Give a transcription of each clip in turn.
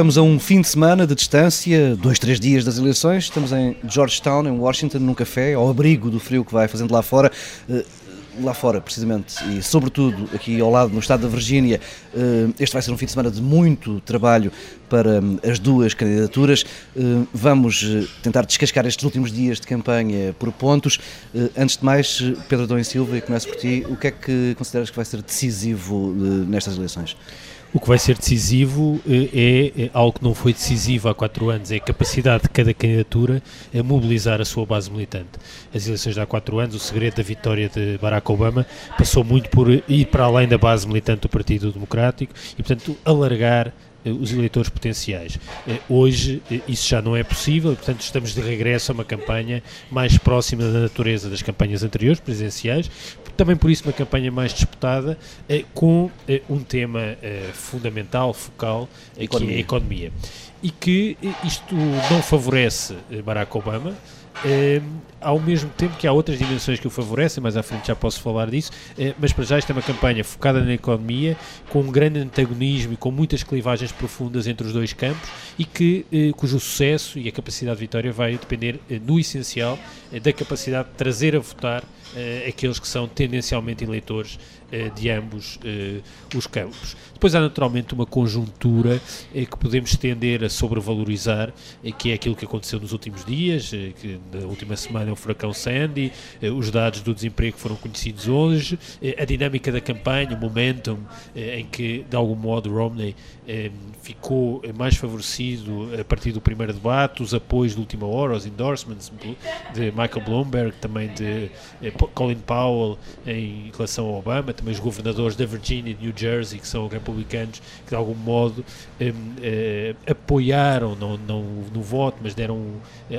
Estamos a um fim de semana de distância, dois, três dias das eleições. Estamos em Georgetown, em Washington, num café, ao abrigo do frio que vai fazendo lá fora. Eh, lá fora, precisamente, e sobretudo aqui ao lado, no estado da Virgínia, eh, este vai ser um fim de semana de muito trabalho para hum, as duas candidaturas. Eh, vamos eh, tentar descascar estes últimos dias de campanha por pontos. Antes de mais, Pedro e Silva, e começo por ti, o que é que consideras que vai ser decisivo nestas eleições? O que vai ser decisivo é, é, algo que não foi decisivo há quatro anos, é a capacidade de cada candidatura a mobilizar a sua base militante. As eleições de há quatro anos, o segredo da vitória de Barack Obama passou muito por ir para além da base militante do Partido Democrático e, portanto, alargar eh, os eleitores potenciais. Eh, hoje eh, isso já não é possível, portanto estamos de regresso a uma campanha mais próxima da natureza das campanhas anteriores, presidenciais, também por isso uma campanha mais disputada, com um tema fundamental, focal, economia. que é a economia. E que isto não favorece Barack Obama, é, ao mesmo tempo que há outras dimensões que o favorecem, mais à frente já posso falar disso, é, mas para já esta é uma campanha focada na economia, com um grande antagonismo e com muitas clivagens profundas entre os dois campos e que, é, cujo sucesso e a capacidade de vitória vai depender, no essencial, da capacidade de trazer a votar aqueles que são tendencialmente eleitores de ambos os campos. Depois há naturalmente uma conjuntura que podemos tender a sobrevalorizar, que é aquilo que aconteceu nos últimos dias, que na última semana é o furacão Sandy, eh, os dados do desemprego foram conhecidos hoje, eh, a dinâmica da campanha, o momentum eh, em que, de algum modo, Romney ficou mais favorecido a partir do primeiro debate, os apoios de última hora, os endorsements de Michael Bloomberg, também de Colin Powell em relação ao Obama, também os governadores da Virgínia e New Jersey, que são republicanos, que de algum modo apoiaram, não, não no voto, mas deram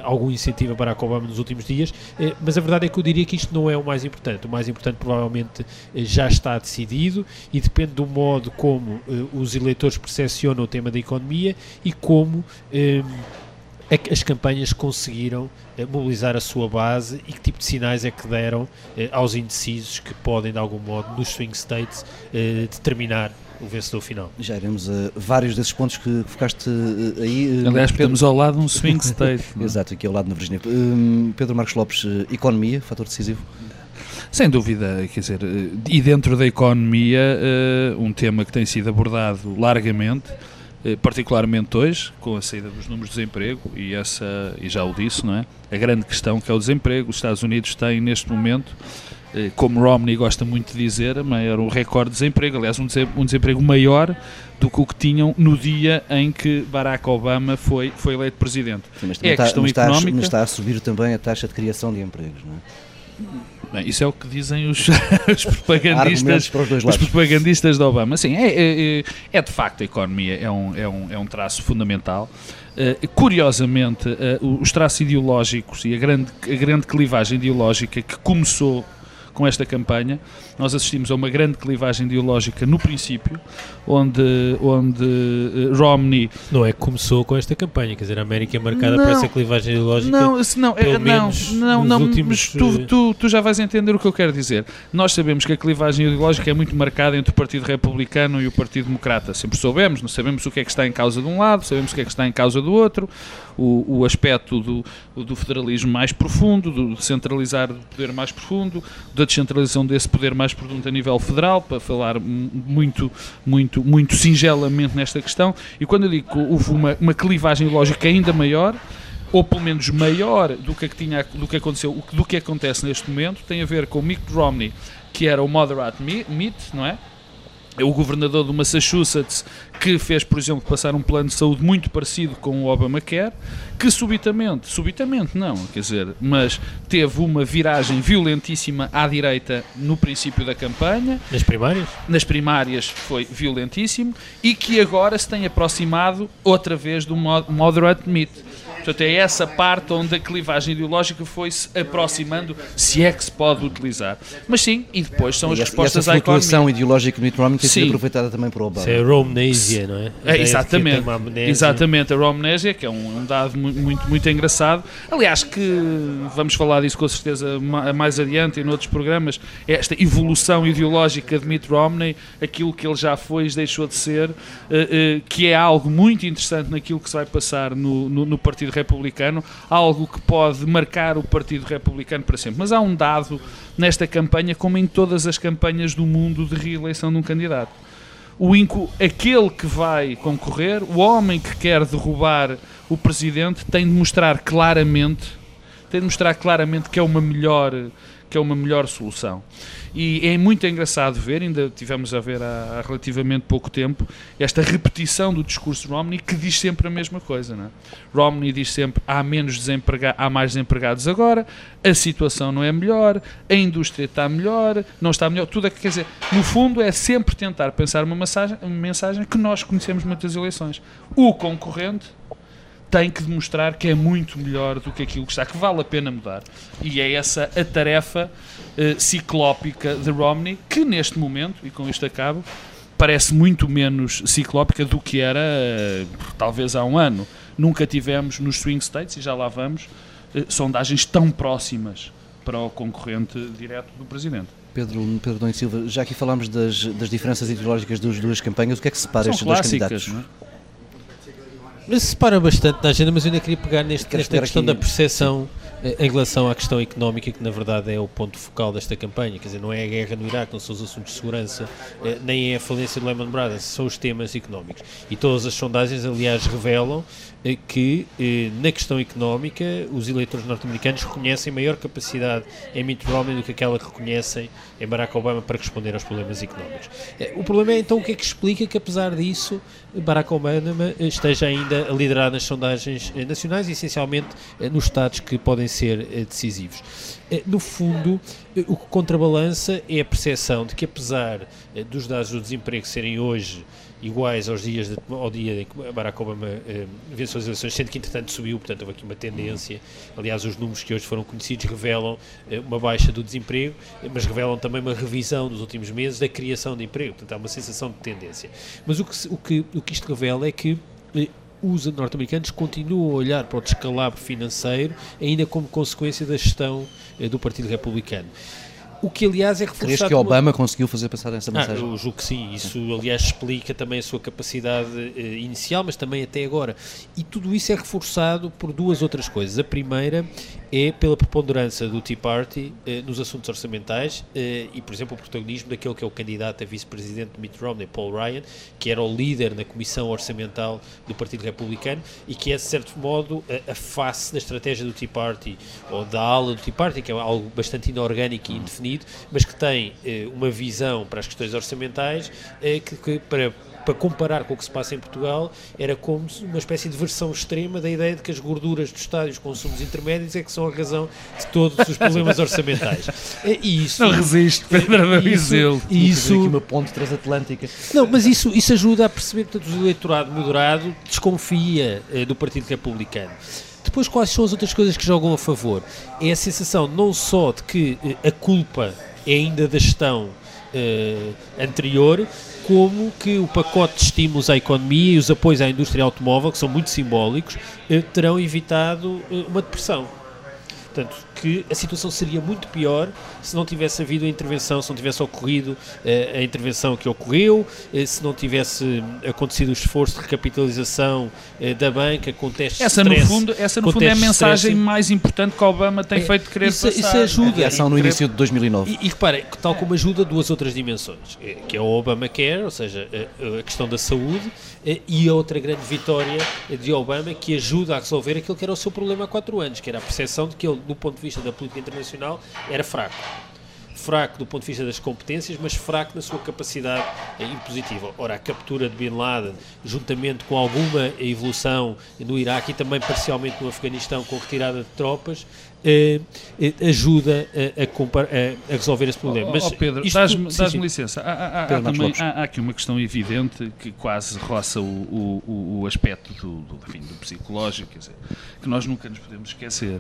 algum incentivo a Barack Obama nos últimos dias, eh, mas a verdade é que eu diria que isto não é o mais importante. O mais importante provavelmente eh, já está decidido e depende do modo como eh, os eleitores percepcionam o tema da economia e como as campanhas conseguiram mobilizar a sua base e que tipo de sinais é que deram aos indecisos que podem, de algum modo, nos swing states, determinar o vencedor final. Já iremos a vários desses pontos que focaste aí. Aliás, Pedro... estamos ao lado de um swing state. É? Exato, aqui ao lado na Virgínia. Uh, Pedro Marcos Lopes, economia, fator decisivo? Sem dúvida, quer dizer, e dentro da economia, um tema que tem sido abordado largamente, particularmente hoje, com a saída dos números de desemprego, e essa, e já o disse, não é? A grande questão que é o desemprego. Os Estados Unidos têm, neste momento, eh, como Romney gosta muito de dizer, maior um recorde de desemprego, aliás, um desemprego maior do que o que tinham no dia em que Barack Obama foi, foi eleito presidente. Sim, mas é a questão está, económica. Mas está a subir também a taxa de criação de empregos, não é? Bem, isso é o que dizem os, os propagandistas, os, propagandistas de Obama. Sim, é, é, é, de facto a economia é um, é um, é um traço fundamental. Uh, curiosamente, uh, os traços ideológicos e a grande, a grande clivagem ideológica que começou com esta campanha. Nós assistimos a uma grande clivagem ideológica no princípio, onde, onde uh, Romney. Não é que começou com esta campanha, quer dizer, a América é marcada não, por essa clivagem ideológica. Não, se não, pelo é, não, não, não, últimos, tu, eh, tu, tu, já vais entender o que eu quero dizer. Nós sabemos que a clivagem ideológica é muito marcada entre o Partido Republicano e o Partido Democrata. Sempre soubemos, não sabemos o que é que está em causa de um lado, sabemos o que é que está em causa do outro, o, o aspecto do, do federalismo mais profundo, do centralizar o poder mais profundo, da descentralização desse poder mais profundo a nível federal, para falar muito, muito, muito singelamente nesta questão. E quando eu digo que houve uma, uma clivagem lógica ainda maior, ou pelo menos maior do que, tinha, do que aconteceu, do que acontece neste momento, tem a ver com Mitt Romney, que era o moderate Mitt, não é? É o governador do Massachusetts que fez, por exemplo, passar um plano de saúde muito parecido com o Obamacare, que subitamente, subitamente não, quer dizer, mas teve uma viragem violentíssima à direita no princípio da campanha. Nas primárias? Nas primárias foi violentíssimo e que agora se tem aproximado outra vez do moderate mitt. Portanto, é essa parte onde a clivagem ideológica foi-se aproximando, se é que se pode utilizar. Mas sim, e depois são as e respostas à economia. A flutuação ideológica do Mitt Romney tem sido aproveitada também por Obama. Isso é a Romnesia, não é? é exatamente. Exatamente, a Romnesia, que é um, um dado muito, muito engraçado. Aliás, que vamos falar disso com certeza mais adiante em outros programas, esta evolução ideológica de Mitt Romney, aquilo que ele já foi e deixou de ser, uh, uh, que é algo muito interessante naquilo que se vai passar no, no, no Partido Republicano, algo que pode marcar o Partido Republicano para sempre. Mas há um dado nesta campanha, como em todas as campanhas do mundo de reeleição de um candidato. O inco, aquele que vai concorrer, o homem que quer derrubar o presidente, tem de mostrar claramente, tem de mostrar claramente que é uma melhor que é uma melhor solução. E é muito engraçado ver, ainda tivemos a ver há, há relativamente pouco tempo, esta repetição do discurso de Romney que diz sempre a mesma coisa. Não é? Romney diz sempre há menos desempregados, há mais desempregados agora, a situação não é melhor, a indústria está melhor, não está melhor, tudo é que quer dizer, no fundo é sempre tentar pensar uma mensagem, uma mensagem que nós conhecemos muitas eleições. O concorrente tem que demonstrar que é muito melhor do que aquilo que está, que vale a pena mudar. E é essa a tarefa uh, ciclópica de Romney, que neste momento, e com isto acabo, parece muito menos ciclópica do que era uh, talvez há um ano. Nunca tivemos nos swing states, e já lá vamos, uh, sondagens tão próximas para o concorrente direto do Presidente. Pedro, Pedro Dom Silva, já aqui falámos das, das diferenças ideológicas das duas campanhas, o que é que separa São estes dois candidatos? Não é? Mas separa bastante da agenda, mas eu ainda queria pegar neste, nesta questão aqui... da percepção eh, em relação à questão económica, que na verdade é o ponto focal desta campanha, quer dizer, não é a guerra no Iraque, não são os assuntos de segurança, eh, nem é a falência do Lehman Brothers, são os temas económicos. E todas as sondagens, aliás, revelam eh, que na questão económica os eleitores norte-americanos reconhecem maior capacidade em Mitt Romney do que aquela que reconhecem em Barack Obama para responder aos problemas económicos. O problema é então o que é que explica que, apesar disso, Barack Obama esteja ainda a liderar nas sondagens nacionais, essencialmente nos estados que podem ser eh, decisivos. Eh, no fundo, eh, o que contrabalança é a percepção de que, apesar dos dados do desemprego serem hoje iguais aos dias de, ao dia em que Barack Obama eh, venceu as eleições, sendo que entretanto subiu, portanto houve aqui uma tendência. Aliás, os números que hoje foram conhecidos revelam eh, uma baixa do desemprego, mas revelam também uma revisão dos últimos meses da criação de emprego, portanto há uma sensação de tendência. Mas o que, o que, o que isto revela é que eh, os norte-americanos continuam a olhar para o descalabro financeiro ainda como consequência da gestão eh, do Partido Republicano. O que, aliás, é reforçado... Crees que Obama conseguiu fazer passar essa mensagem? Ah, eu julgo que sim. Isso, aliás, explica também a sua capacidade eh, inicial, mas também até agora. E tudo isso é reforçado por duas outras coisas. A primeira é pela preponderância do Tea Party eh, nos assuntos orçamentais eh, e, por exemplo, o protagonismo daquele que é o candidato a vice-presidente de Mitt Romney, Paul Ryan, que era o líder na comissão orçamental do Partido Republicano e que é, de certo modo, a, a face da estratégia do Tea Party ou da ala do Tea Party, que é algo bastante inorgânico e indefinido, mas que tem eh, uma visão para as questões orçamentais eh, que, que para para comparar com o que se passa em Portugal, era como uma espécie de versão extrema da ideia de que as gorduras dos estádios consumos intermédios é que são a razão de todos os problemas orçamentais. E isso, não resiste, Pedro Isso, isso aqui uma ponte transatlântica. Não, mas isso, isso ajuda a perceber que o eleitorado moderado desconfia eh, do Partido Republicano. Depois, quais são as outras coisas que jogam a favor? É a sensação não só de que eh, a culpa é ainda da gestão eh, anterior, como que o pacote de estímulos à economia e os apoios à indústria automóvel, que são muito simbólicos, eh, terão evitado eh, uma depressão. Portanto, que a situação seria muito pior se não tivesse havido a intervenção, se não tivesse ocorrido uh, a intervenção que ocorreu, uh, se não tivesse acontecido o esforço de recapitalização uh, da banca com testes essa de stress, no fundo Essa no fundo é a mensagem mais importante que Obama tem é, feito querer isso, passar. Isso ajuda. A ação no início de 2009. E, e repare, tal como ajuda duas outras dimensões, que é o Obamacare, ou seja, a, a questão da saúde, e a outra grande vitória de Obama que ajuda a resolver aquilo que era o seu problema há quatro anos, que era a percepção de que ele, do ponto de vista da política internacional, era fraco fraco do ponto de vista das competências, mas fraco na sua capacidade impositiva. Ora, a captura de Bin Laden, juntamente com alguma evolução no Iraque e também parcialmente no Afeganistão, com retirada de tropas, ajuda a, a, a, resolver esse problema. Oh, Mas oh Pedro, dás-me dás licença. Há, há, há, também, há, aqui uma questão evidente que quase roça o, o, o aspecto do, do, enfim, do psicológico, dizer, que nós nunca nos podemos esquecer,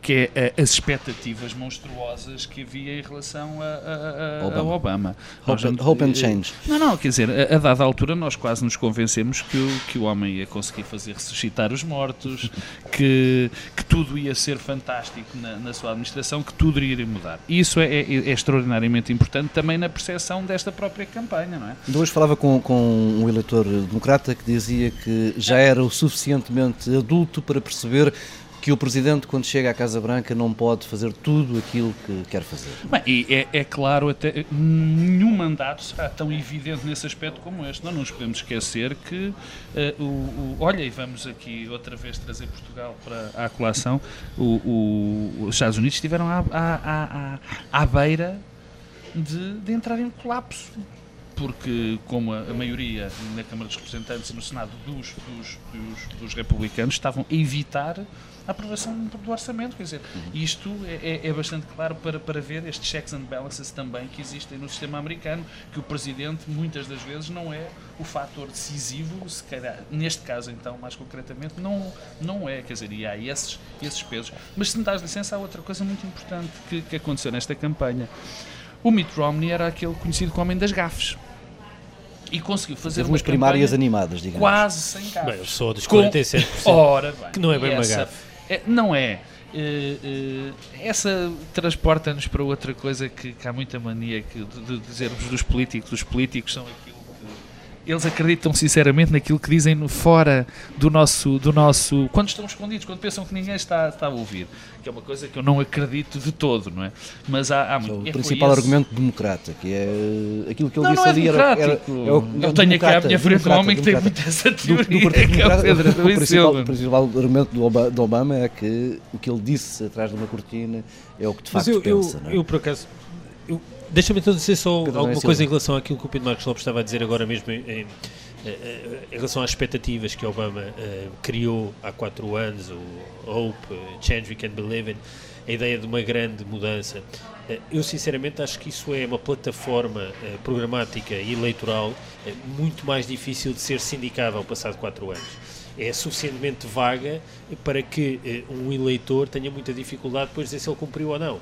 que é as expectativas monstruosas que havia em relação a, a, Obama. Obama. Hope, hope and change. Não, não, quer dizer, a, a, dada altura nós quase nos convencemos que o, que o homem ia conseguir fazer ressuscitar os mortos, que, que tudo ia ser fantástico na, na sua administração, que tudo iria mudar. E isso é, é, é, extraordinariamente importante também na percepção desta própria campanha, não é? Hoje falava com, com um eleitor democrata que dizia que já era o suficientemente adulto para perceber que o Presidente, quando chega à Casa Branca, não pode fazer tudo aquilo que quer fazer. Bem, e é, é, claro, até nenhum mandato será tão evidente nesse aspecto como este. Não nos podemos esquecer que, uh, o, o, olha, e vamos aqui outra vez trazer Portugal para a colação, o, os Estados Unidos estiveram à, à, à, à beira de, de entrar em colapso porque como a, maioria na Câmara dos Representantes e no Senado dos, dos, dos, dos republicanos estavam a evitar a aprovação do orçamento. Quer dizer, isto é, é, é, bastante claro para, para ver estes checks and balances também que existem no sistema americano, que o presidente muitas das vezes não é o fator decisivo, se calhar, neste caso então, mais concretamente, não, não é, quer dizer, e há esses, esses pesos. Mas se me dás licença, há outra coisa muito importante que, que aconteceu nesta campanha. O Mitt Romney era aquele conhecido como homem das gafes e conseguiu fazer umas primárias animadas, digamos. Quase sem gafes. Bem, eu sou dos 47%. Com... Ora bem, que não é bem essa, uma gafe. É, não é. Uh, uh, essa transporta-nos para outra coisa que, que há muita mania que, de, de dizermos dos políticos. Os políticos são aquilo eles acreditam sinceramente naquilo que dizem no, fora do nosso, do nosso. Quando estão escondidos, quando pensam que ninguém está, está a ouvir. Que é uma coisa que eu não acredito de todo, não é? Mas há, há muito. É o principal argumento democrata, que é aquilo que ele não, disse não é ali era, era, era, Eu tenho aqui à minha frente um homem que tem muita essa teoria. Do, do que é o, Pedro, o, principal, o principal argumento do Obama, do Obama é que o que ele disse atrás de uma cortina é o que de facto eu, pensa. Eu, é? eu, por acaso. Deixa-me então dizer só Pedro alguma coisa em relação àquilo que o Pedro Marcos Lopes estava a dizer agora mesmo em, em, em relação às expectativas que Obama uh, criou há quatro anos, o Hope, uh, Change We Can Believe in, a ideia de uma grande mudança. Uh, eu sinceramente acho que isso é uma plataforma programática e eleitoral muito mais difícil de ser sindicável passado quatro anos. É suficientemente vaga para que um eleitor tenha muita dificuldade depois de dizer se ele cumpriu ou não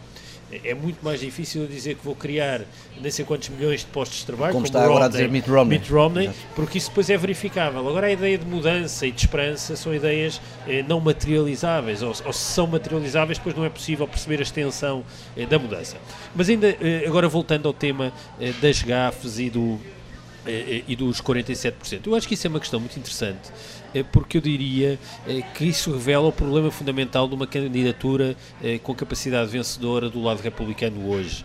é muito mais difícil dizer que vou criar nem sei quantos milhões de postos de trabalho, como, como está Romney, agora a dizer Mitt Romney, Mitt Romney porque isso depois é verificável. Agora a ideia de mudança e de esperança são ideias eh, não materializáveis, ou, ou, se são materializáveis, depois não é possível perceber a extensão eh, da mudança. Mas ainda eh, agora voltando ao tema eh, das gafes e do eh, e dos 47%. Eu acho que isso é uma questão muito interessante porque eu diria é, que isso revela o problema fundamental de uma candidatura é, com capacidade vencedora do lado republicano hoje.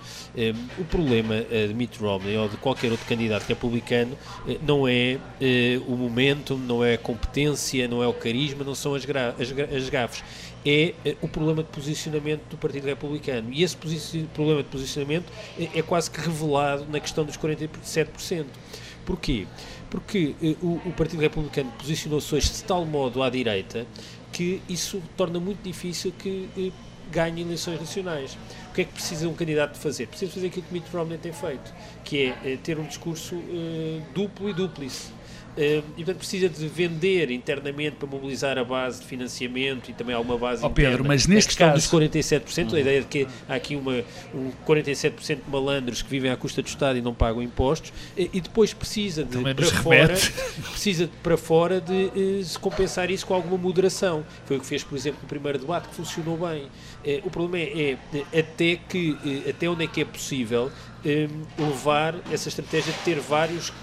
O problema de Mitt Romney ou de qualquer outro candidato republicano não é o momento, não é a competência, não é o carisma, não são as, as, as gafes é o problema de posicionamento do Partido Republicano. E esse problema de posicionamento é, é quase que revelado na questão dos 47%. Porquê? Porque eh, o, o, Partido Republicano posicionou-se hoje de tal modo à direita que isso torna muito difícil que eh, ganhe eleições nacionais. O que é que precisa um candidato fazer? Precisa fazer aquilo que Mitt Romney tem feito, que é eh, ter um discurso duplo e dúplice Uh, e portanto precisa de vender internamente para mobilizar a base de financiamento e também alguma base oh, interna. Pedro, mas neste caso dos 47%, uhum. a ideia de que há aqui uma, um 47% de malandros que vivem à custa do Estado e não pagam impostos e, depois precisa de para fora, precisa de, para fora de uh, se compensar isso com alguma moderação. Foi o que fez, por exemplo, no primeiro debate que funcionou bem. Uh, o problema é, é, até que até onde é que é possível um, levar essa estratégia de ter vários, uh,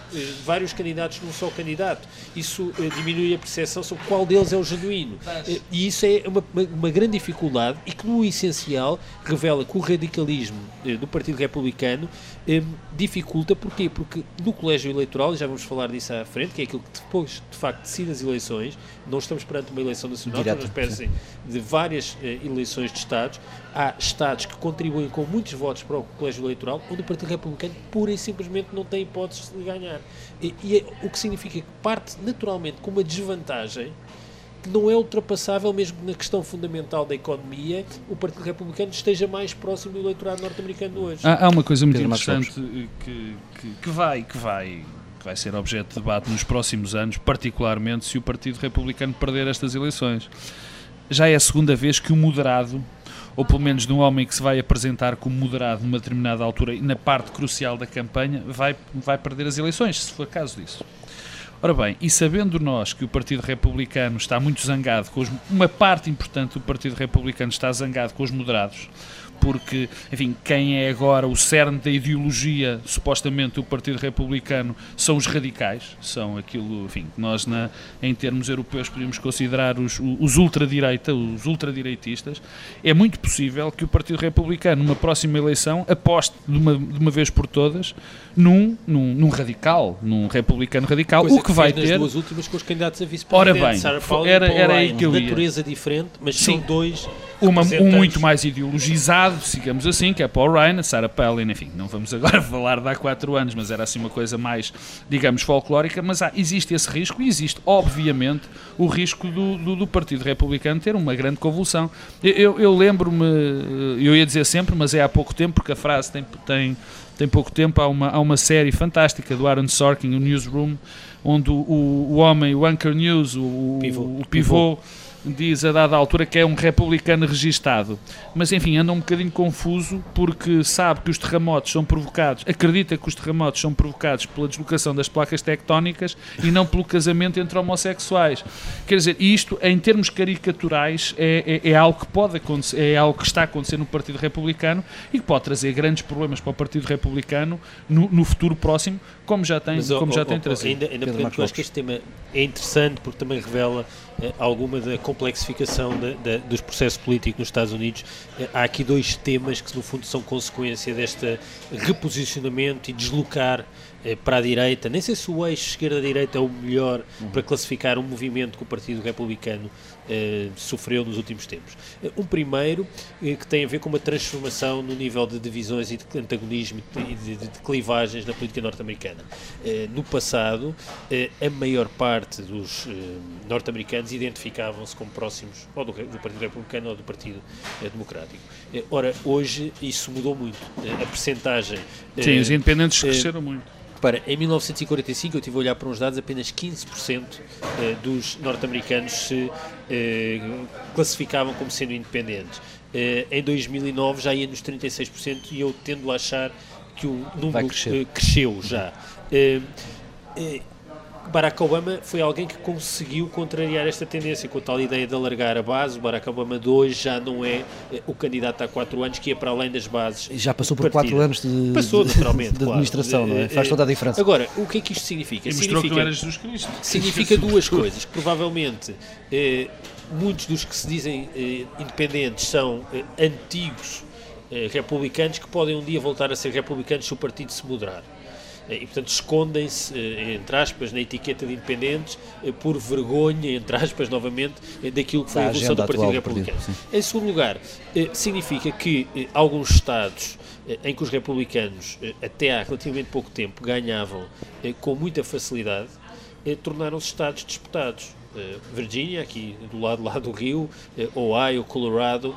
vários candidatos num só candidato. Isso uh, diminui a percepção sobre qual deles é o genuíno. Uh, e isso é uma, uma, uma, grande dificuldade e que, no essencial, revela que o radicalismo do Partido Republicano um, dificulta. Porquê? Porque no colégio eleitoral, e já vamos falar disso à frente, que é aquilo que depois, de facto, decide as eleições, não estamos perante uma eleição nacional, estamos à espécie de várias eleições de Estados. Há Estados que contribuem com muitos votos para o colégio eleitoral, onde Partido Republicano pura e simplesmente não tem hipóteses de ganhar. E, e é, o que significa que parte naturalmente com uma desvantagem que não é ultrapassável, mesmo na questão fundamental da economia, o Partido Republicano esteja mais próximo do eleitorado norte-americano hoje. Há, há, uma coisa muito interessante que, que, que, vai, que vai que vai ser objeto de debate nos próximos anos, particularmente se o Partido Republicano perder estas eleições. Já é a segunda vez que o moderado ou pelo menos de um homem que se vai apresentar como moderado numa determinada altura e na parte crucial da campanha, vai, vai perder as eleições, se for caso disso. Ora bem, e sabendo nós que o Partido Republicano está muito zangado, com os, uma parte importante do Partido Republicano está zangado com os moderados, porque, enfim, quem é agora o cerne da ideologia, supostamente, do Partido Republicano, são os radicais, são aquilo, enfim, que nós, na, em termos europeus, podemos considerar os, os ultradireita, os ultradireitistas. É muito possível que o Partido Republicano, numa próxima eleição, aposte de uma, de uma vez por todas num, num, num radical, num republicano radical, pois o é que, que vai ter... duas últimas com os candidatos a vice-presidente, Ora bem, Sarah Paulo era, era aí que eu ia. Natureza diferente, mas Sim. são dois uma, um muito mais ideologizado, digamos assim, que é Paul Ryan, a Sarah Palin, enfim, não vamos agora falar de há quatro anos, mas era assim uma coisa mais, digamos, folclórica, mas há, existe esse risco e existe, obviamente, o risco do, do, do Partido Republicano ter uma grande convulsão. Eu, eu, eu lembro-me, eu ia dizer sempre, mas é há pouco tempo, porque a frase tem, tem, tem pouco tempo, há uma, há uma série fantástica do Aaron Sorkin, o Newsroom, onde o, o, o homem, o Anchor News, o pivô, o pivô, pivô diz a dada altura que é um republicano registado. Mas enfim, anda um bocadinho confuso porque sabe que os terremotos são provocados, acredita que os terremotos são provocados pela deslocação das placas tectónicas e não pelo casamento entre homossexuais. Quer dizer, isto em termos caricaturais é, é, é algo que pode acontecer, é algo que está a acontecer no Partido Republicano e que pode trazer grandes problemas para o Partido Republicano no, no futuro próximo, como já tem, Mas, como oh, já oh, tem oh, trazido. Ainda, ainda porque eu acho que este tema é interessante porque também revela alguma da complexificação dos processos políticos nos Estados Unidos. Eh, há aqui dois temas que, no fundo, são consequência deste reposicionamento e deslocar eh, para a direita. Nem sei se o eixo esquerda-direita é o melhor uhum. para classificar um movimento que o Partido Republicano eh, sofreu nos últimos tempos. Eh, um primeiro que tem a ver com uma transformação no nível de divisões e de antagonismo e de, de, de clivagens na política norte-americana. no passado, a maior parte dos norte-americanos identificavam-se como próximos ou do, do, Partido Republicano ou do Partido Democrático. ora, hoje isso mudou muito. a percentagem. Sim, os independentes cresceram muito para em 1945, eu estive a olhar para uns dados, apenas 15% eh, dos norte-americanos se eh, classificavam como sendo independentes. Eh, em 2009 já ia nos 36% e eu tendo a achar que o número cresceu já. Barack Obama foi alguém que conseguiu contrariar esta tendência com a tal ideia de alargar a base. O Barack Obama de hoje já não é eh, o candidato há quatro anos que ia para além das bases. Já passou por quatro anos de, passou, naturalmente, de, de administração, claro. não é? Faz toda a diferença. Agora, o que é que isto significa? E significa, que não era Jesus Cristo. Significa duas coisas. Provavelmente, eh, muitos dos que se dizem eh, independentes são eh, antigos eh, republicanos que podem um dia voltar a ser republicanos se o partido se moderar e, portanto, escondem-se, eh, entre aspas, na etiqueta de independentes eh, por vergonha, entre aspas, novamente, eh, daquilo que foi a evolução do Partido Republicano. Partido, em segundo lugar, significa que alguns Estados em que os republicanos, até há relativamente pouco tempo, ganhavam com muita facilidade, tornaram-se Estados disputados. Virgínia, aqui do lado lá do Rio, Ohio, Colorado,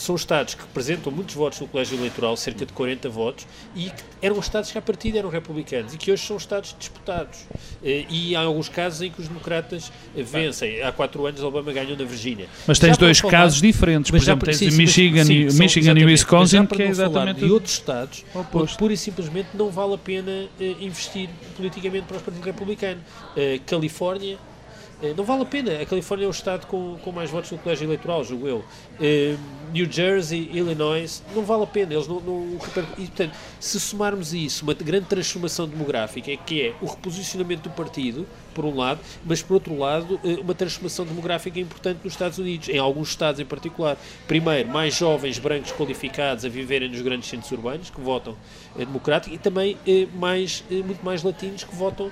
são estados que representam muitos votos no colégio eleitoral, cerca de 40 votos, e que eram estados que à partida eram republicanos e que hoje são estados disputados. Eh, e há alguns casos em que os democratas vencem. Há quatro anos Obama ganhou na Virgínia. Mas tens dois falar, casos diferentes, por exemplo, tens sim, Michigan, sim, e, Michigan e Wisconsin, que é exatamente... E outros estados, onde pura e simplesmente não vale a pena uh, investir politicamente para os partidos republicanos. Uh, Califórnia, Eh, não vale a pena. A Califórnia é o estado com, com mais votos no colégio eleitoral, julgo eu. Uh, New Jersey, Illinois, não vale a pena. Eles não, não, e, portanto, se somarmos isso, uma grande transformação demográfica, que é o reposicionamento do partido, por um lado, mas por outro lado, eh, uma transformação demográfica importante nos Estados Unidos, em alguns estados em particular. Primeiro, mais jovens brancos qualificados a viverem nos grandes centros urbanos, que votam democrático, e também mais, muito mais latinos que votam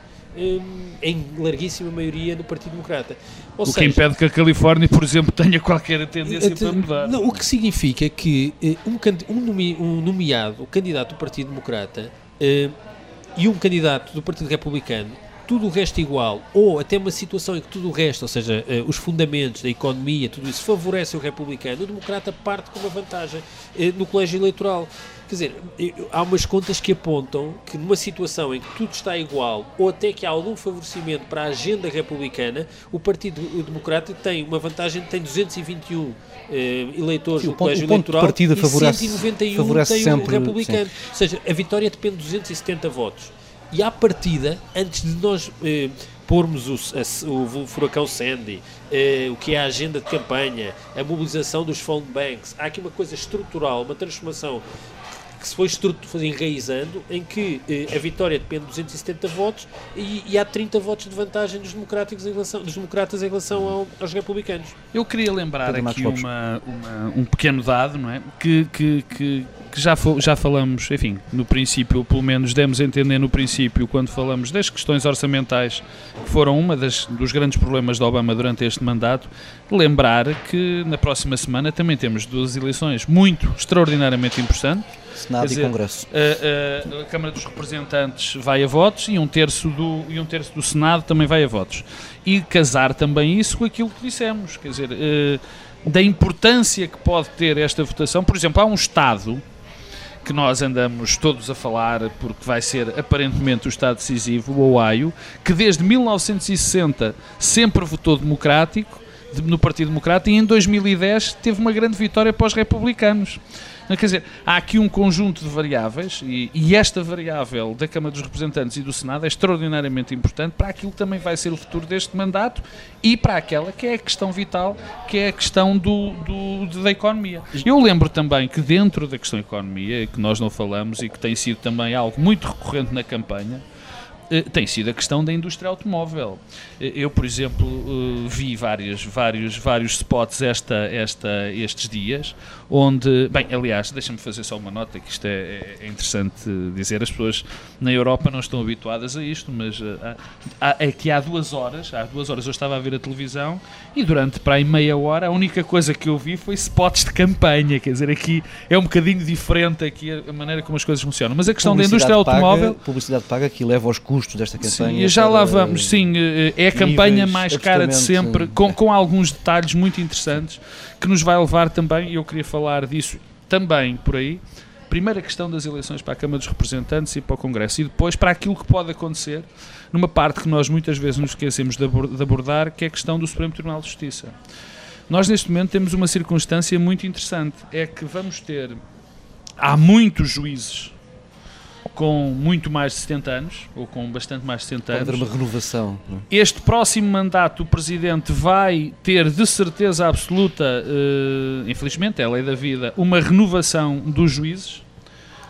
em larguíssima maioria no Partido Democrata. Ou o seja, que impede que a Califórnia, por exemplo, tenha qualquer tendência para mudar. Não, o que significa que eh, um, um, nomeado, o candidato do Partido Democrata uh, e um candidato do Partido Republicano tudo o resto igual, ou até uma situação em que tudo o resto, ou seja, uh, os fundamentos da economia, tudo isso favorece o republicano, o democrata parte com uma vantagem no colégio eleitoral. Quer dizer, há umas contas que apontam que numa situação em que tudo está igual, ou até que há algum favorecimento para a agenda republicana, o Partido Democrata tem uma vantagem, tem 221 eh, eleitores sim, no colégio o ponto eleitoral partida e favorece, 191 favorece tem sempre, o republicano. Sim. Ou seja, a vitória depende de 270 votos. E à partida, antes de nós eh, pormos o, a, o, furacão Sandy, eh, o que é a agenda de campanha, a mobilização dos phone banks, há aqui uma coisa estrutural, uma transformação que se foi, foi enraizando, em que eh, a vitória depende de 270 votos e, e, há 30 votos de vantagem dos democráticos em relação, dos democratas em relação ao, aos republicanos. Eu queria lembrar aqui uma, uma, um pequeno dado, não é? Que, que, que, que já, já falamos, enfim, no princípio, pelo menos demos a entender no princípio, quando falamos das questões orçamentais, que foram uma das, dos grandes problemas de Obama durante este mandato, lembrar que na próxima semana também temos duas eleições muito extraordinariamente importantes Senado dizer, e Congresso. A, a, a, Câmara dos Representantes vai a votos e um, terço do, e um terço do Senado também vai a votos. E casar também isso com aquilo que dissemos, quer dizer, uh, da importância que pode ter esta votação. Por exemplo, há um Estado que nós andamos todos a falar, porque vai ser aparentemente o Estado decisivo, o Ohio, que desde 1960 sempre votou democrático, no Partido Democrata, e em 2010 teve uma grande vitória para os republicanos. Quer dizer, há aqui um conjunto de variáveis e, e, esta variável da Câmara dos Representantes e do Senado é extraordinariamente importante para aquilo que também vai ser o futuro deste mandato e para aquela que é a questão vital, que é a questão do, do, da economia. Eu lembro também que dentro da questão economia, que nós não falamos e que tem sido também algo muito recorrente na campanha, tem sido a questão da indústria automóvel. Eh, eu, por exemplo, eh, vi vários, vários, vários spots esta, esta, estes dias, onde, bem, aliás, deixa-me fazer só uma nota, que isto é, é, interessante dizer, as pessoas na Europa não estão habituadas a isto, mas há, é que há duas horas, há duas horas eu estava a ver a televisão e durante para aí meia hora a única coisa que eu vi foi spots de campanha, quer dizer, aqui é um bocadinho diferente aqui a maneira como as coisas funcionam, mas a questão da indústria automóvel... Paga, publicidade paga que leva aos custos desta campanha. Sim, já lá vamos, sim, eh, é a campanha mais cara de sempre, com, com alguns detalhes muito interessantes que nos vai levar também, e eu queria falar disso também por aí, primeira questão das eleições para a Câmara dos Representantes e para o Congresso, e depois para aquilo que pode acontecer numa parte que nós muitas vezes nos esquecemos de abordar, que é a questão do Supremo Tribunal de Justiça. Nós neste momento temos uma circunstância muito interessante, é que vamos ter, há muitos juízes com muito mais de 70 anos, ou com bastante mais de 70 anos. Pode haver uma renovação. É? Este próximo mandato, o Presidente vai ter de certeza absoluta, uh, infelizmente é a lei da vida, uma renovação dos juízes,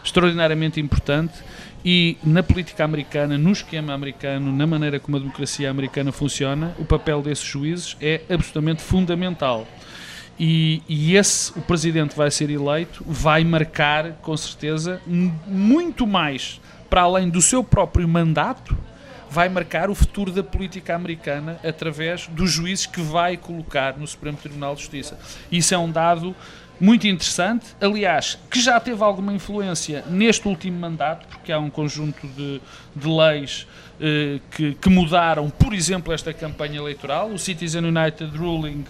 extraordinariamente importante, e na política americana, no esquema americano, na maneira como a democracia americana funciona, o papel desses juízes é absolutamente fundamental. E, e, esse, o presidente vai ser eleito, vai marcar, com certeza, muito mais para além do seu próprio mandato, vai marcar o futuro da política americana através dos juízes que vai colocar no Supremo Tribunal de Justiça. Isso é um dado muito interessante, aliás, que já teve alguma influência neste último mandato, porque há um conjunto de, de leis eh, que, que mudaram, por exemplo, esta campanha eleitoral, o Citizen United Ruling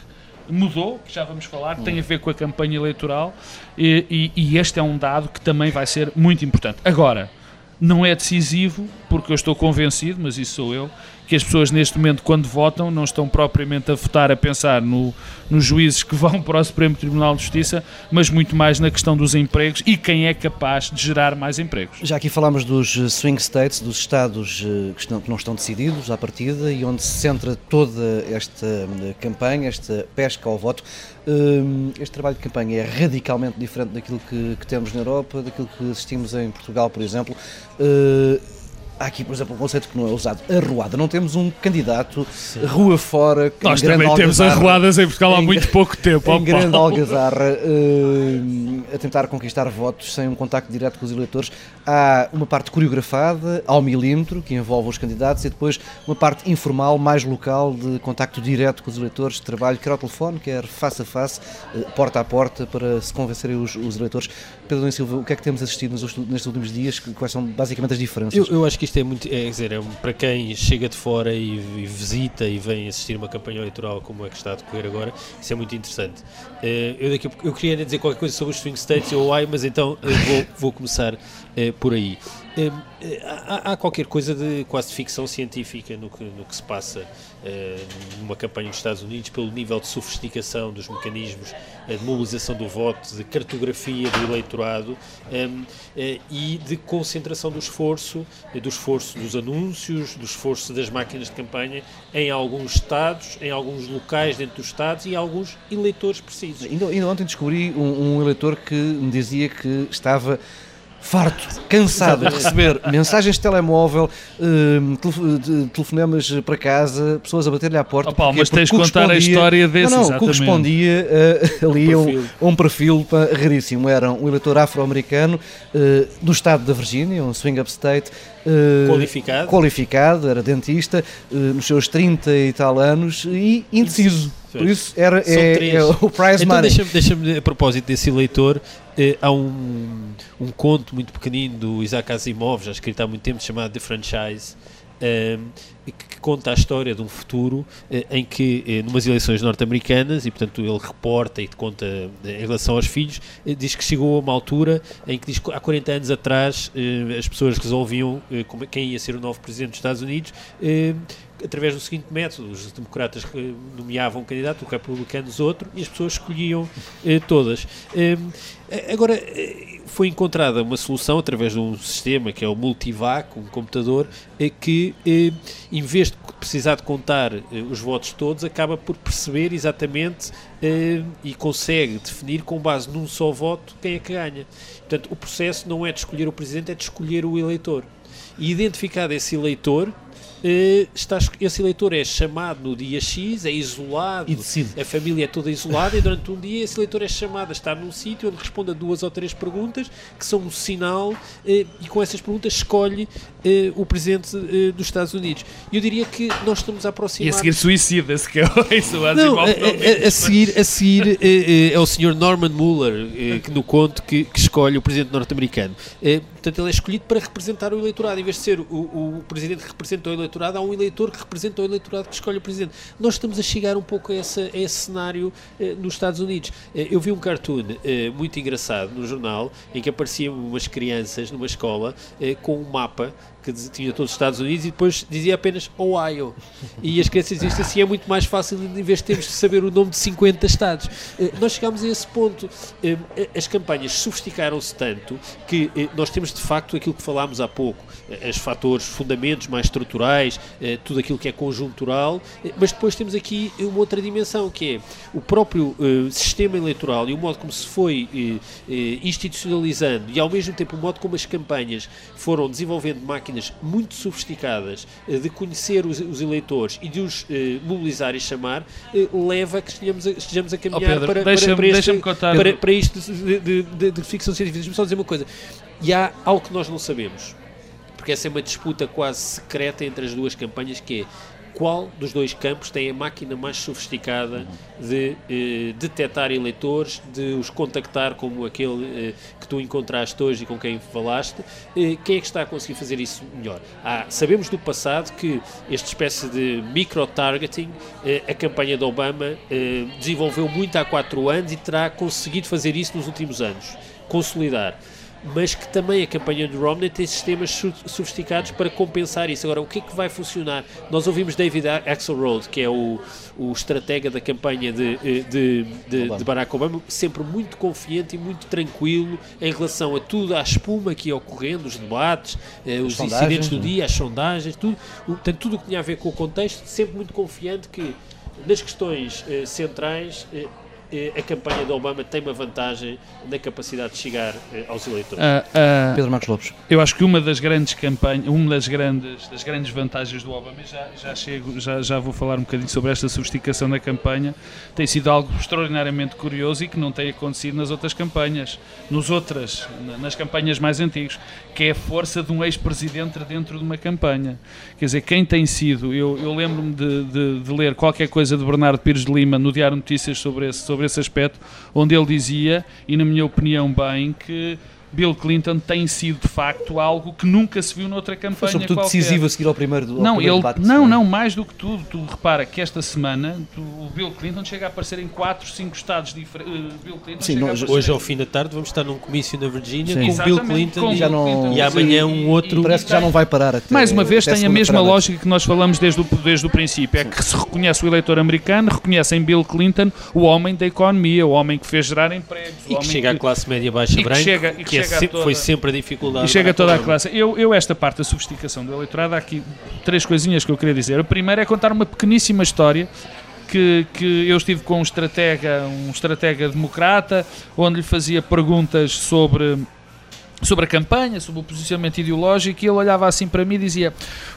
mudou, que já vamos falar, que tem a ver com a campanha eleitoral, e, e, e este é um dado que também vai ser muito importante. Agora, não é decisivo, porque eu estou convencido, mas isso sou eu, que as pessoas neste momento, quando votam, não estão propriamente a votar a pensar no, nos juízes que vão para o Supremo Tribunal de Justiça, mas muito mais na questão dos empregos e quem é capaz de gerar mais empregos. Já aqui falámos dos eh, swing states, dos estados eh, que, estão, que não estão decididos à partida e onde se centra toda esta eh, campanha, esta pesca ao voto. Este trabalho de campanha é radicalmente diferente daquilo que, que temos na Europa, daquilo que assistimos em Portugal, por exemplo. Há aqui, por exemplo, um conceito que não é usado, arruada. Não temos um candidato Sim. rua fora. Nós também temos arruadas em Portugal há muito pouco tempo. Em grande algazarra, uh, a tentar conquistar votos sem um contacto direto com os eleitores. Há uma parte coreografada, ao milímetro, que envolve os candidatos, e depois uma parte informal, mais local, de contacto direto com os eleitores, de trabalho, quer ao telefone, quer face a face, uh, porta a porta, para se convencerem os, os eleitores. Pedro Nunes Silva, o que é que temos assistido nestes últimos dias? Quais são basicamente as diferenças? Eu, eu acho que isto é muito, é, dizer, é, para quem chega de fora e, e, visita e vem assistir uma campanha eleitoral como é que está a decorrer agora, isso é muito interessante. Uh, eu, daqui, eu queria dizer qualquer coisa sobre os swing states ou ai, mas então uh, vou, vou começar uh, por aí. Há, há, qualquer coisa de quase ficção científica no que, no que se passa numa campanha nos Estados Unidos, pelo nível de sofisticação dos mecanismos de mobilização do voto, de cartografia do eleitorado e de concentração do esforço, do esforço dos anúncios, do esforço das máquinas de campanha em alguns estados, em alguns locais dentro dos estados e alguns eleitores precisos. Ainda, ainda ontem descobri um, um eleitor que me dizia que estava farto, cansado de receber mensagens de telemóvel, uh, telefonemas para casa, pessoas a bater-lhe à porta. Mas tens de contar a história desse, Não, não, correspondia uh, ali um, perfil. um perfil raríssimo. Era um eleitor afro-americano uh, do estado da Virgínia, um swing upstate, uh, qualificado. qualificado, era dentista, uh, nos seus 30 e tal anos e indeciso. Por isso era é, é, o prize então money. Deixa-me, deixa a propósito desse eleitor, eh, há um, um conto muito pequenino do Isaac Asimov, já escrito há muito tempo, chamado The Franchise, que conta a história de um futuro uh, em que, uh, numas eleições norte-americanas, e portanto ele reporta e conta uh, em relação aos filhos, diz que chegou a uma altura em que diz que há 40 anos atrás as pessoas resolviam quem ia ser o novo presidente dos Estados Unidos através do seguinte método: os democratas nomeavam um candidato, os republicanos outro, e as pessoas escolhiam todas. agora foi encontrada uma solução através de um sistema que é o Multivac, um computador, eh, que eh, em vez de precisar de contar eh, os votos todos, acaba por perceber exatamente e consegue definir com base num só voto quem é que ganha. Portanto, o processo não é de escolher o presidente, é de escolher o eleitor. E identificado esse eleitor, eh, está, esse eleitor é chamado no dia X, é isolado, a família é toda isolada e durante um dia esse eleitor é chamado a estar num sítio onde responde a duas ou três perguntas que são um sinal eh, e com essas perguntas escolhe eh, o presidente dos Estados Unidos. E eu diria que nós estamos a aproximar... E a seguir suicida-se, que é isso, não, a, a, a, seguir, a seguir é o Sr. Norman Mueller que no conto que, que escolhe o presidente norte-americano. Portanto, ele é escolhido para representar o eleitorado, em vez de ser o, o presidente que representa o eleitorado há um eleitor que representa o eleitorado que escolhe o presidente. Nós estamos a chegar um pouco a, essa, a esse cenário eh, nos Estados Unidos. Eh, eu vi um cartoon eh, muito engraçado no jornal em que apareciam umas crianças numa escola eh, com um mapa que tinha todos os Estados Unidos e depois dizia apenas Ohio. E as crianças dizem assim: é muito mais fácil em vez de termos de saber o nome de 50 Estados. Eh, nós chegámos a esse ponto. Eh, as campanhas sofisticaram-se tanto que eh, nós temos de facto aquilo que falámos há pouco, os fatores, fundamentos mais estruturais, tudo aquilo que é conjuntural, mas depois temos aqui uma outra dimensão que é o próprio sistema eleitoral e o modo como se foi institucionalizando e ao mesmo tempo o modo como as campanhas foram desenvolvendo máquinas máquinas muito sofisticadas eh, de conhecer os, os eleitores e de os eh, mobilizar e chamar, eh, leva a que estejamos a, estejamos a caminhar oh Pedro, para, para, para, este, para, para, isto de, de, de, de ficção científica. Deixa-me só dizer uma coisa. E há algo que nós não sabemos porque essa é uma disputa quase secreta entre as duas campanhas que é qual dos dois campos tem a máquina mais sofisticada de eh, detectar eleitores, de os contactar como aquele eh, que tu encontraste hoje e com quem falaste. Eh, quem é que está a conseguir fazer isso melhor? Sabemos do passado que esta espécie de micro-targeting, eh, a campanha de Obama eh, desenvolveu muito há quatro anos e terá conseguido fazer isso nos últimos anos, consolidar. Mas que também a campanha do Romney tem sistemas sofisticados para compensar isso. Agora, o que é que vai funcionar? Nós ouvimos David Axelrod, que é o, o estratega da campanha de, eh, de, de, de, Barack Obama, sempre muito confiante e muito tranquilo em relação a tudo, à espuma que ia ocorrendo, os debates, eh, os incidentes do é? dia, as sondagens, tudo, portanto, tudo o que tinha a ver com o contexto, sempre muito confiante que nas questões eh, centrais eh, a campanha de Obama tem uma vantagem na capacidade de chegar eh, aos eleitores. Uh, uh, Pedro Marcos Lopes. Eu acho que uma das grandes campanhas, uma das grandes, das grandes vantagens do Obama, já, já chego, já, já vou falar um bocadinho sobre esta sofisticação da campanha, tem sido algo extraordinariamente curioso e que não tem acontecido nas outras campanhas, nos outras, nas campanhas mais antigas, que é a força de um ex-presidente dentro de uma campanha. Quer dizer, quem tem sido, eu, eu lembro-me de, de, de, ler qualquer coisa de Bernardo Pires de Lima no Diário Notícias sobre esse, sobre sobre esse aspecto, onde ele dizia, e na minha opinião bem, que Bill Clinton tem sido de facto algo que nunca se viu noutra campanha. Foi sobretudo qualquer. decisivo a seguir ao primeiro, ao não, primeiro ele, debate. Não, não, mais do que tudo. Tu repara que esta semana tu, o Bill Clinton chega a aparecer em 4, 5 estados diferentes. Uh, Bill Clinton Sim, não, hoje ao fim da tarde vamos estar num comício na Virgínia com o Bill Clinton, com e, já não, e amanhã um outro. E parece que já não vai parar até, Mais uma vez tem a mesma lógica que nós falamos desde o, desde o princípio. É que se reconhece o eleitor americano, reconhece em Bill Clinton o homem da economia, o homem que fez gerar empregos. E que chega que, à classe média baixa branca, que, chega, que, que é sempre, foi sempre a dificuldade chega toda a classe. Eu, eu, esta parte da sofisticação do eleitorado, há aqui três coisinhas que eu queria dizer. A primeira é contar uma pequeníssima história que, que eu estive com um estratega, um estratega democrata, onde lhe fazia perguntas sobre sobre a campanha, sobre o posicionamento ideológico, e ele olhava assim para mim e dizia: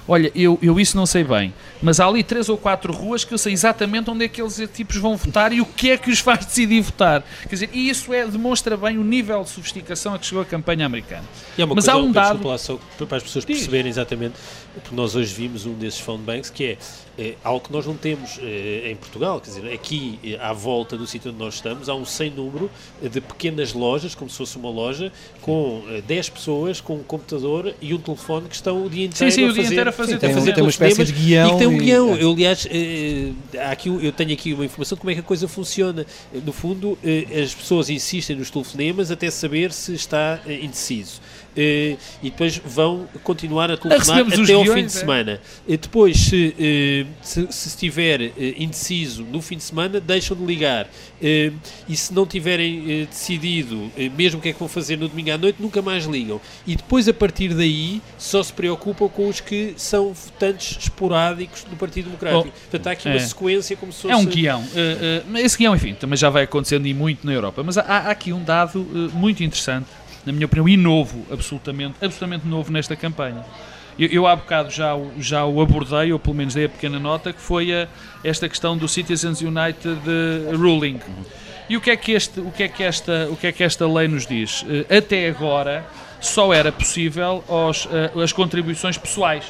Olha, eu, eu isso não sei bem, mas há ali três ou quatro ruas que eu sei exatamente onde é que aqueles tipos vão votar e o que é que os faz decidir votar. Quer dizer, e isso é, demonstra bem o nível de sofisticação a que chegou a campanha americana. Uma mas coisa, há um dado. Lá, só para as pessoas perceberem exatamente, porque nós hoje vimos um desses phone banks que é, é algo que nós não temos é, em Portugal, quer dizer, aqui é, à volta do sítio onde nós estamos, há um sem número de pequenas lojas, como se fosse uma loja, com 10 eh, pessoas, com um computador e um telefone que estão o dia inteiro, sim, sim, a, fazer, o dia inteiro a fazer, sim, tem, fazer tem uma espécie de guião. E tem um guião. Eu, aliás, aqui, eu tenho aqui uma informação de como é que a coisa funciona. No fundo, as pessoas insistem nos telefonemas até saber se está indeciso. Uh, e depois vão continuar a telefonar até guiões, ao fim de é? semana. Uh, depois, se, uh, se, se, estiver indeciso no fim de semana, deixam de ligar. e se não tiverem decidido, mesmo o que é que vão fazer no domingo à noite, nunca mais ligam. E depois, a partir daí, só se preocupam com os que são votantes esporádicos do Partido Democrático. Oh, Portanto, há aqui é. uma sequência como se fosse... É um guião. esse guião, enfim, também já vai acontecendo e muito na Europa. Mas há, há aqui um dado muito interessante na minha opinião, e novo, absolutamente, absolutamente novo nesta campanha. Eu, eu há bocado já, já o abordei, ou pelo menos dei a pequena nota, que foi a, esta questão do Citizens United ruling. E o que é que, este, o que, é que, esta, o que, é que esta lei nos diz? Eh, até agora só era possível aos, eh, as contribuições pessoais.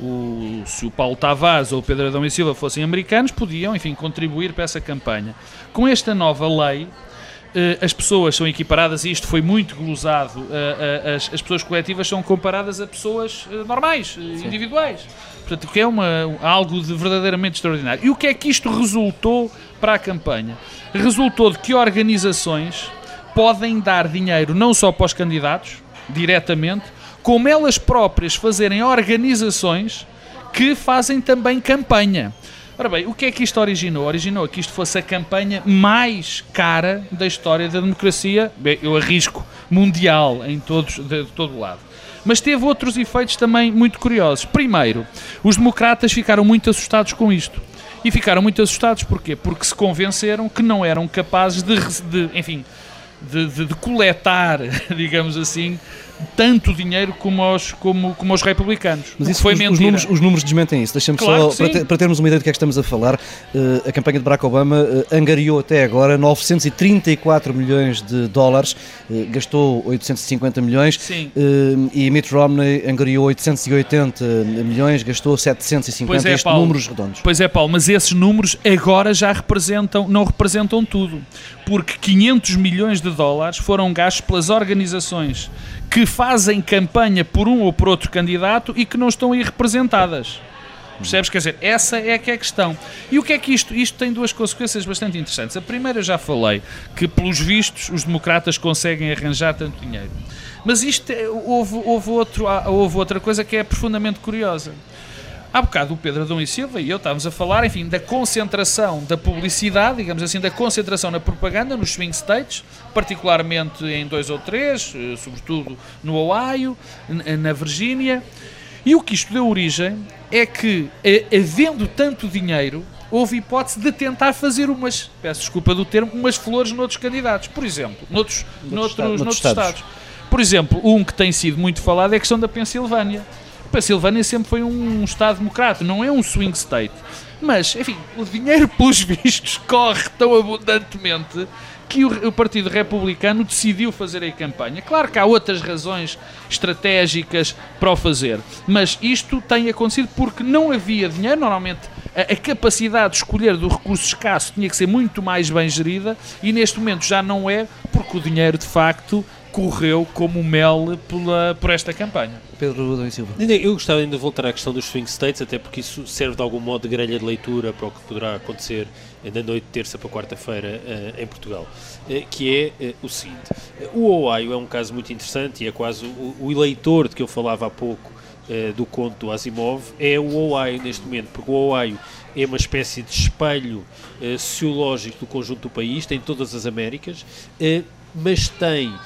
O, se o Paulo Tavares ou o Pedro Adão e Silva fossem americanos, podiam, enfim, contribuir para essa campanha. Com esta nova lei, eh, as pessoas são equiparadas, e isto foi muito glosado, eh, eh, as, as pessoas coletivas são comparadas a pessoas normais, Sim. individuais. Portanto, que é uma, algo de verdadeiramente extraordinário. E o que é que isto resultou para a campanha? Resultou de que organizações podem dar dinheiro não só para os candidatos, diretamente, como elas próprias fazerem organizações que fazem também campanha. Ora bem, o que é que isto originou? Originou que isto fosse a campanha mais cara da história da democracia, bem, eu arrisco, mundial, em todos, de, de todo lado. Mas teve outros efeitos também muito curiosos. Primeiro, os democratas ficaram muito assustados com isto. E ficaram muito assustados porquê? Porque se convenceram que não eram capazes de, de enfim, de, de, de, coletar, digamos assim, tanto dinheiro como aos, como, como aos republicanos. Mas isso foi os, os, números, os números desmentem isso. Deixa-me claro só, para, ter, para, termos uma ideia do que é que estamos a falar, uh, a campanha de Barack Obama uh, angariou até agora 934 milhões de dólares, uh, gastou 850 milhões e Mitt Romney angariou 880 milhões, gastou 750, é, estes Paulo, números redondos. Pois é, Paulo, mas esses números agora já representam, não representam tudo, porque 500 milhões de dólares foram gastos pelas organizações que fazem campanha por um ou por outro candidato e que não estão aí representadas. Percebes? Quer dizer, essa é que é a questão. E o que é que isto? Isto tem duas consequências bastante interessantes. A primeira, já falei, que pelos vistos os democratas conseguem arranjar tanto dinheiro. Mas isto, é, houve, houve, outro, houve outra coisa que é profundamente curiosa. Há bocado o Pedro Adão e Silva e eu estávamos a falar, enfim, da concentração da publicidade, digamos assim, da concentração na propaganda nos swing states, particularmente em dois ou três, eh, sobretudo no Ohio, na Virgínia. E o que isto deu origem é que, eh, havendo tanto dinheiro, houve hipótese de tentar fazer umas, peço desculpa do termo, umas flores noutros candidatos. Por exemplo, noutros, noutros, noutros, noutros, noutros estados. estados. Por exemplo, um que tem sido muito falado é a questão da Pensilvânia Pensilvânia sempre foi um Estado democrata, não é um swing state. Mas, enfim, o dinheiro, pelos vistos, corre tão abundantemente que o, Partido Republicano decidiu fazer a campanha. Claro que há outras razões estratégicas para o fazer, mas isto tem acontecido porque não havia dinheiro. Normalmente, a, a capacidade de escolher do recurso escasso tinha que ser muito mais bem gerida e neste momento já não é, porque o dinheiro de facto correu como mel pela, por esta campanha. Pedro Adão Silva. Eu gostava ainda de voltar à questão dos swing states, até porque isso serve de algum modo de grelha de leitura para o que poderá acontecer na noite de terça para quarta-feira uh, em Portugal, uh, que é uh, o seguinte. o Ohio é um caso muito interessante e é quase o, o eleitor de que eu falava há pouco do conto do Asimov, é o Ohio neste momento, porque o Ohio é uma espécie de espelho sociológico do conjunto do país, tem todas as Américas, mas tem eh,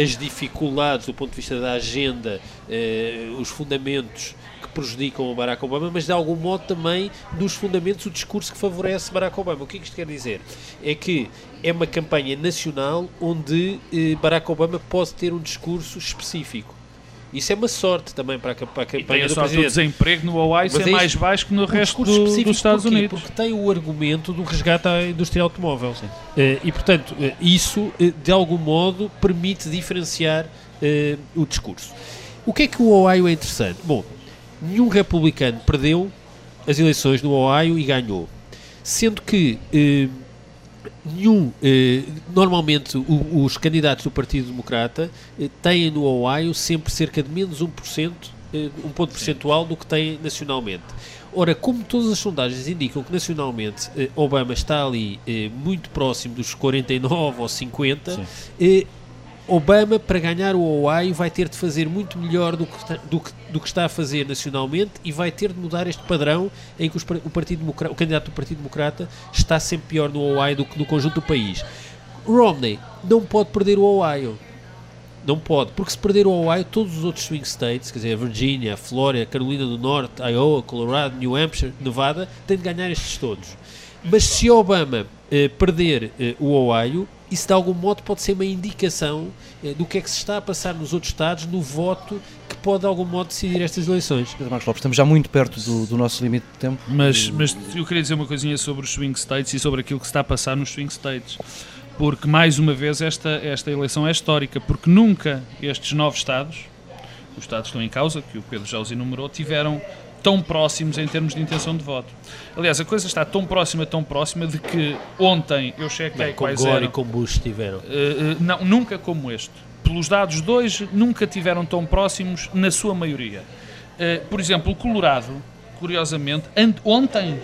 as dificuldades do ponto de vista da agenda, eh, os fundamentos que prejudicam o Barack Obama, mas de algum modo também dos fundamentos o discurso que favorece Barack Obama. O que é que isto quer dizer? É que é uma campanha nacional onde eh, Barack Obama pode ter um discurso específico. Isso é uma sorte também para a, para a campanha do presidente. o desemprego no Hawaii ser é mais baixo que no resto do, dos Estados porquê? Unidos. Porque tem o argumento do resgate à indústria automóvel. Uh, e, portanto, uh, isso, uh, de algum modo, permite diferenciar o discurso. O que é que o Ohio é interessante? Bom, nenhum republicano perdeu as eleições no Ohio e ganhou. Sendo que nenhum. Eh, normalmente, o, os candidatos do Partido Democrata eh, têm no Ohio sempre cerca de menos 1%, eh, um ponto percentual do que têm nacionalmente. Ora, como todas as sondagens indicam que nacionalmente eh, Obama está ali eh, muito próximo dos 49 ou 50, Obama, para ganhar o Ohio, vai ter de fazer muito melhor do que, do que, do que está a fazer nacionalmente e vai ter de mudar este padrão em que os, o, Partido Democrata, o candidato do Partido Democrata está sempre pior no Ohio do que no conjunto do país. Romney não pode perder o Ohio. Não pode, porque se perder o Ohio, todos os outros swing states, quer dizer, a Virgínia, a Flórida, a Carolina do Norte, Iowa, Colorado, New Hampshire, Nevada, têm de ganhar estes todos. Mas se Obama eh, perder eh, o Ohio, isso de algum modo pode ser uma indicação eh, do que é que se está a passar nos outros Estados no voto que pode de algum modo decidir estas eleições. Pedro Marcos Lopes, estamos já muito perto do, do nosso limite de tempo. Mas, mas eu queria dizer uma coisinha sobre os swing states e sobre aquilo que se está a passar nos swing states. Porque, mais uma vez, esta, esta eleição é histórica, porque nunca estes nove Estados, os Estados que estão em causa, que o Pedro já os enumerou, tiveram tão próximos em termos de intenção de voto. Aliás, a coisa está tão próxima, tão próxima, de que ontem eu chequei Bem, quais Gore eram. e com Bush tiveram. Uh, uh, não, nunca como este. Pelos dados de hoje, nunca tiveram tão próximos na sua maioria. Uh, por exemplo, o Colorado, curiosamente, ontem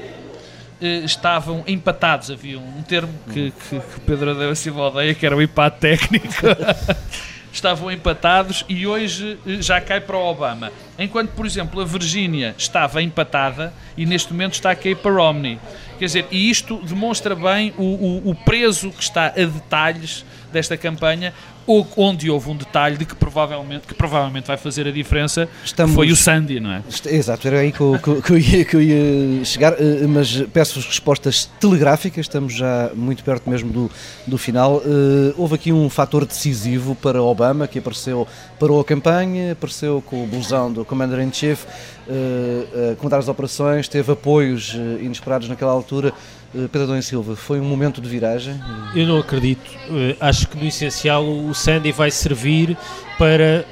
estavam empatados. Havia um termo que, que, que Pedro Adeu Silva odeia, que era o empate técnico. estavam empatados e hoje eh, já cai para o Obama. Enquanto, por exemplo, a Virgínia estava empatada e neste momento está a cair para Romney. Quer dizer, e isto demonstra bem o, o, o preso que está a detalhes desta campanha, onde houve um detalhe de que provavelmente, que provavelmente vai fazer a diferença, Estamos, foi o Sandy, não é? Exato, era aí que eu, que eu, ia, que eu ia chegar, eh, mas peço respostas telegráficas, estamos já muito perto mesmo do, do final. Uh, houve aqui um fator decisivo para Obama, que apareceu, parou a campanha, apareceu com o blusão do Commander-in-Chief, uh, uh, comandar as operações, teve apoios inesperados naquela altura, eh, Pedro Adão Silva, foi um momento de viragem? Eu não acredito. Acho que no essencial o Sandy vai servir para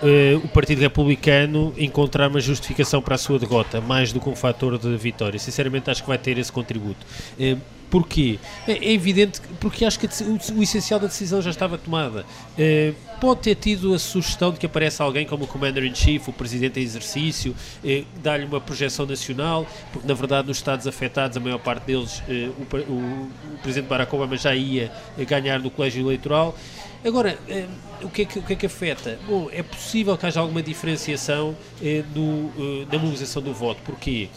o Partido Republicano encontrar uma justificação para a sua derrota, mais do que um fator de vitória. Sinceramente, acho que vai ter esse contributo. Porquê? É, é evidente, porque acho que o, essencial da decisão já estava tomada. Uh, pode ter tido a sugestão de que apareça alguém como o Commander-in-Chief, o Presidente em exercício, uh, dar-lhe uma projeção nacional, porque na verdade nos Estados afetados, a maior parte deles, o, o, o, Presidente Barack Obama já ia ganhar no colégio eleitoral. Agora, o que, é que, o que é que afeta? Bom, é possível que haja alguma diferenciação no, na mobilização do voto. Porquê?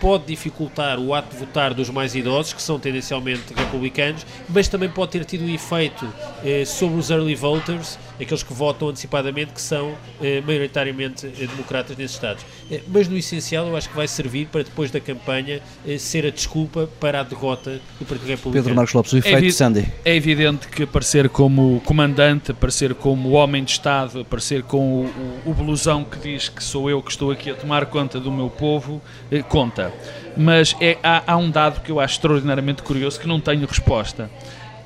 Pode dificultar o ato de votar dos mais idosos, que são tendencialmente republicanos, mas também pode ter tido um efeito eh, sobre os early voters, aqueles que votam antecipadamente, que são eh, maioritariamente eh, democratas nesses Estados. Eh, mas no essencial, eu acho que vai servir para depois da campanha eh, ser a desculpa para a derrota do Partido Republicano. Pedro Marcos Lopes, o efeito é Sandy. É evidente que aparecer como comandante, aparecer como homem de Estado, aparecer com o, o, o blusão que diz que sou eu que estou aqui a tomar conta do meu povo, eh, conta. Mas é, há, há um dado que eu acho extraordinariamente curioso que não tenho resposta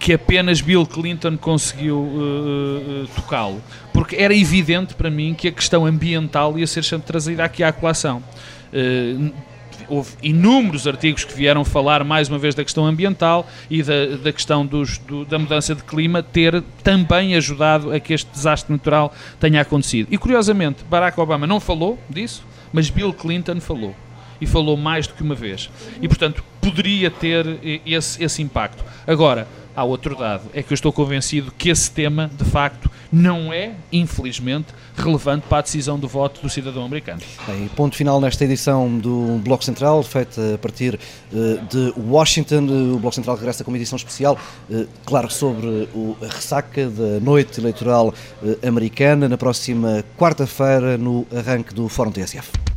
que apenas Bill Clinton conseguiu uh, uh, tocá-lo. Porque era evidente para mim que a questão ambiental ia ser sempre trazida aqui à colação. Uh, houve inúmeros artigos que vieram falar mais uma vez da questão ambiental e da, da questão dos, do, da mudança de clima ter também ajudado a que este desastre natural tenha acontecido. E curiosamente, Barack Obama não falou disso, mas Bill Clinton falou e falou mais do que uma vez. E, portanto, poderia ter esse, esse impacto. Agora, há outro dado, é que eu estou convencido que esse tema, de facto, não é, infelizmente, relevante para a decisão do voto do cidadão americano. Bem, ponto final nesta edição do Bloco Central, feita a partir uh, de Washington. O Bloco Central regressa com uma edição especial, uh, claro, sobre o, a ressaca da noite eleitoral uh, americana, na próxima quarta-feira, no arranque do Fórum TSF.